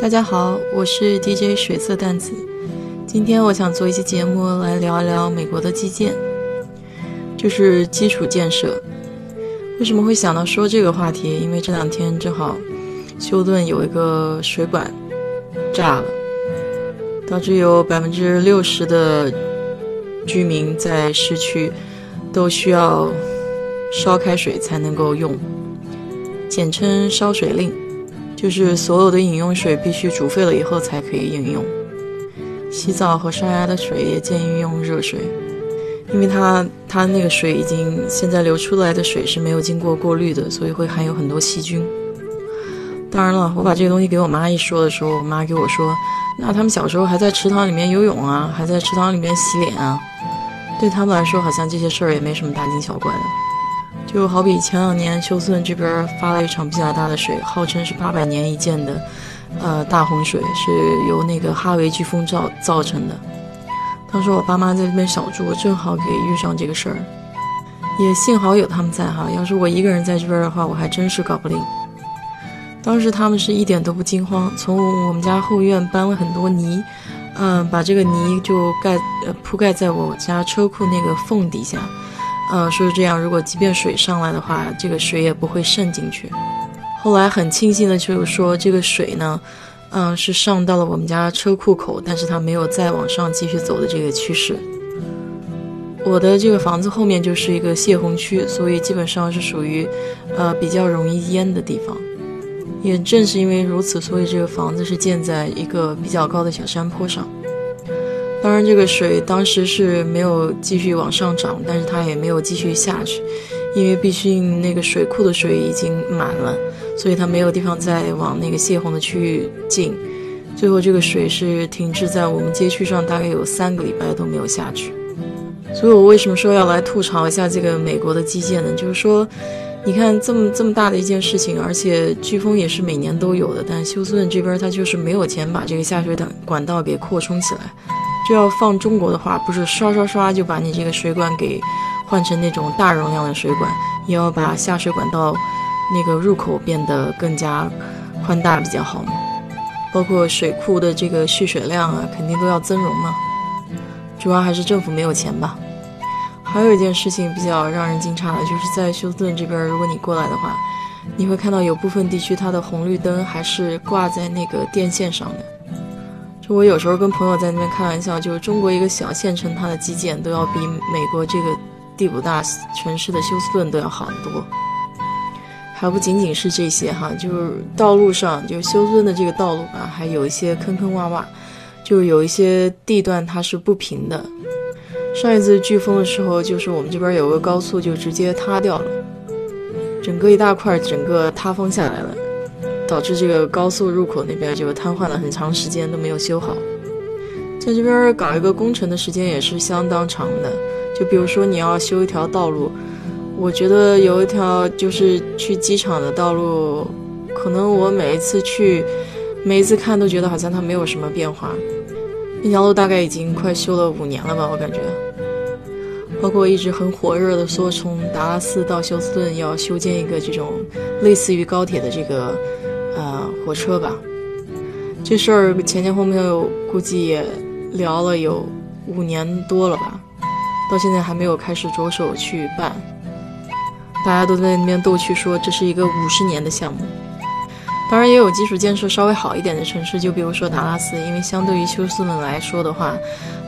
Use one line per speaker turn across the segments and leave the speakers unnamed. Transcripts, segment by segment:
大家好，我是 DJ 水色淡子。今天我想做一期节目来聊一聊美国的基建，就是基础建设。为什么会想到说这个话题？因为这两天正好休顿有一个水管炸了，导致有百分之六十的居民在市区都需要烧开水才能够用，简称烧水令。就是所有的饮用水必须煮沸了以后才可以饮用，洗澡和刷牙的水也建议用热水，因为它它那个水已经现在流出来的水是没有经过过滤的，所以会含有很多细菌。当然了，我把这个东西给我妈一说的时候，我妈给我说，那他们小时候还在池塘里面游泳啊，还在池塘里面洗脸啊，对他们来说好像这些事儿也没什么大惊小怪的。就好比前两年休斯顿这边发了一场比较大的水，号称是八百年一见的，呃大洪水，是由那个哈维飓风造造成的。当时我爸妈在这边小住，正好给遇上这个事儿，也幸好有他们在哈。要是我一个人在这边的话，我还真是搞不定。当时他们是一点都不惊慌，从我们家后院搬了很多泥，嗯，把这个泥就盖呃铺盖在我家车库那个缝底下。呃，说是这样，如果即便水上来的话，这个水也不会渗进去。后来很庆幸的就是说，这个水呢，嗯，是上到了我们家车库口，但是它没有再往上继续走的这个趋势。我的这个房子后面就是一个泄洪区，所以基本上是属于，呃，比较容易淹的地方。也正是因为如此，所以这个房子是建在一个比较高的小山坡上。当然，这个水当时是没有继续往上涨，但是它也没有继续下去，因为毕竟那个水库的水已经满了，所以它没有地方再往那个泄洪的区域进。最后，这个水是停滞在我们街区上，大概有三个礼拜都没有下去。所以我为什么说要来吐槽一下这个美国的基建呢？就是说，你看这么这么大的一件事情，而且飓风也是每年都有的，但休斯顿这边它就是没有钱把这个下水管管道给扩充起来。就要放中国的话，不是刷刷刷就把你这个水管给换成那种大容量的水管，也要把下水管道那个入口变得更加宽大比较好嘛。包括水库的这个蓄水量啊，肯定都要增容嘛。主要还是政府没有钱吧。还有一件事情比较让人惊诧的，就是在休斯顿这边，如果你过来的话，你会看到有部分地区它的红绿灯还是挂在那个电线上的。我有时候跟朋友在那边开玩笑，就是中国一个小县城，它的基建都要比美国这个第五大城市的休斯顿都要好得多。还不仅仅是这些哈，就是道路上，就是休斯顿的这个道路吧，还有一些坑坑洼洼，就是有一些地段它是不平的。上一次飓风的时候，就是我们这边有个高速就直接塌掉了，整个一大块整个塌方下来了。导致这个高速入口那边就瘫痪了很长时间都没有修好，在这边搞一个工程的时间也是相当长的。就比如说你要修一条道路，我觉得有一条就是去机场的道路，可能我每一次去，每一次看都觉得好像它没有什么变化。那条路大概已经快修了五年了吧，我感觉。包括一直很火热的说从达拉斯到休斯顿要修建一个这种类似于高铁的这个。呃，火车吧，这事儿前前后后估计也聊了有五年多了吧，到现在还没有开始着手去办。大家都在那边逗趣说这是一个五十年的项目。当然也有基础建设稍微好一点的城市，就比如说达拉斯，因为相对于休斯顿来说的话，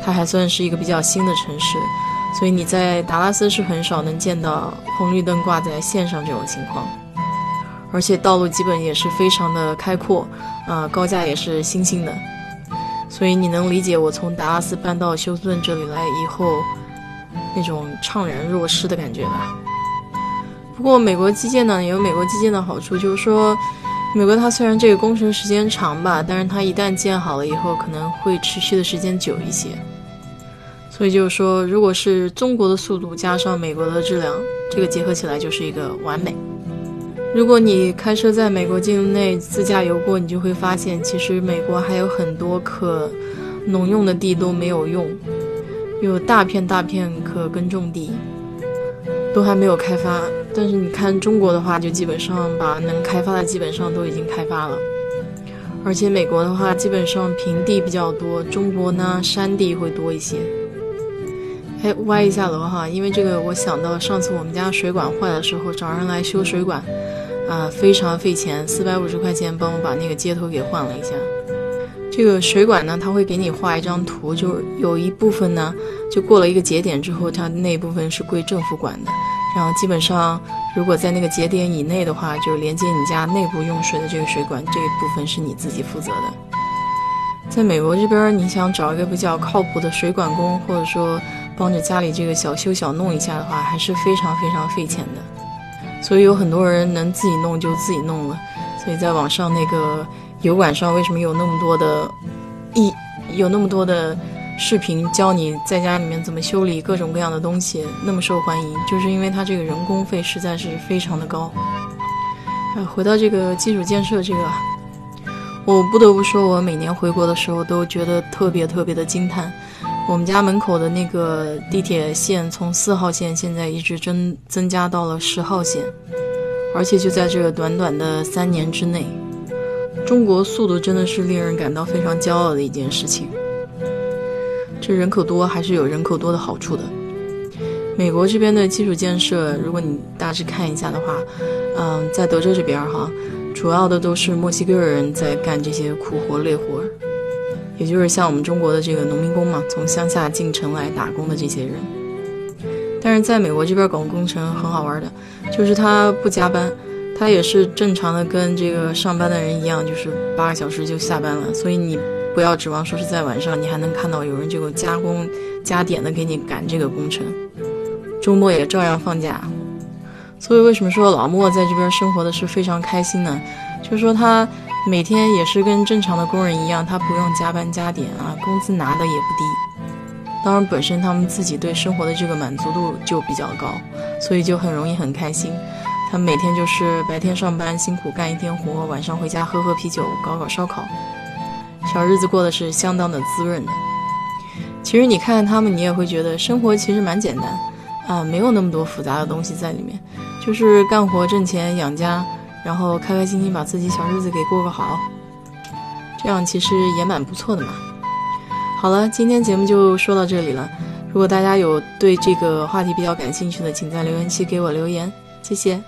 它还算是一个比较新的城市，所以你在达拉斯是很少能见到红绿灯挂在线上这种情况。而且道路基本也是非常的开阔，啊，高架也是新兴的，所以你能理解我从达拉斯搬到休斯顿这里来以后那种怅然若失的感觉吧。不过美国基建呢也有美国基建的好处，就是说美国它虽然这个工程时间长吧，但是它一旦建好了以后可能会持续的时间久一些。所以就是说，如果是中国的速度加上美国的质量，这个结合起来就是一个完美。如果你开车在美国境内自驾游过，你就会发现，其实美国还有很多可农用的地都没有用，有大片大片可耕种地，都还没有开发。但是你看中国的话，就基本上把能开发的基本上都已经开发了，而且美国的话，基本上平地比较多，中国呢山地会多一些。哎，歪一下楼哈，因为这个我想到上次我们家水管坏的时候，找人来修水管，啊，非常费钱，四百五十块钱帮我把那个接头给换了一下。这个水管呢，他会给你画一张图，就是有一部分呢，就过了一个节点之后，它那部分是归政府管的，然后基本上如果在那个节点以内的话，就是连接你家内部用水的这个水管这一部分是你自己负责的。在美国这边，你想找一个比较靠谱的水管工，或者说。帮着家里这个小修小弄一下的话，还是非常非常费钱的，所以有很多人能自己弄就自己弄了。所以在网上那个油管上，为什么有那么多的，一有那么多的视频教你在家里面怎么修理各种各样的东西，那么受欢迎，就是因为它这个人工费实在是非常的高。啊，回到这个基础建设这个，我不得不说，我每年回国的时候都觉得特别特别的惊叹。我们家门口的那个地铁线从四号线现在一直增增加到了十号线，而且就在这个短短的三年之内，中国速度真的是令人感到非常骄傲的一件事情。这人口多还是有人口多的好处的。美国这边的基础建设，如果你大致看一下的话，嗯，在德州这边哈，主要的都是墨西哥人在干这些苦活累活。也就是像我们中国的这个农民工嘛，从乡下进城来打工的这些人。但是在美国这边搞工程很好玩的，就是他不加班，他也是正常的跟这个上班的人一样，就是八个小时就下班了。所以你不要指望说是在晚上你还能看到有人这个加工加点的给你赶这个工程，周末也照样放假。所以为什么说老莫在这边生活的是非常开心呢？就是说他。每天也是跟正常的工人一样，他不用加班加点啊，工资拿的也不低。当然，本身他们自己对生活的这个满足度就比较高，所以就很容易很开心。他每天就是白天上班辛苦干一天活，晚上回家喝喝啤酒，搞搞烧烤，小日子过得是相当的滋润的。其实你看看他们，你也会觉得生活其实蛮简单啊，没有那么多复杂的东西在里面，就是干活挣钱养家。然后开开心心把自己小日子给过个好，这样其实也蛮不错的嘛。好了，今天节目就说到这里了。如果大家有对这个话题比较感兴趣的，请在留言区给我留言，谢谢。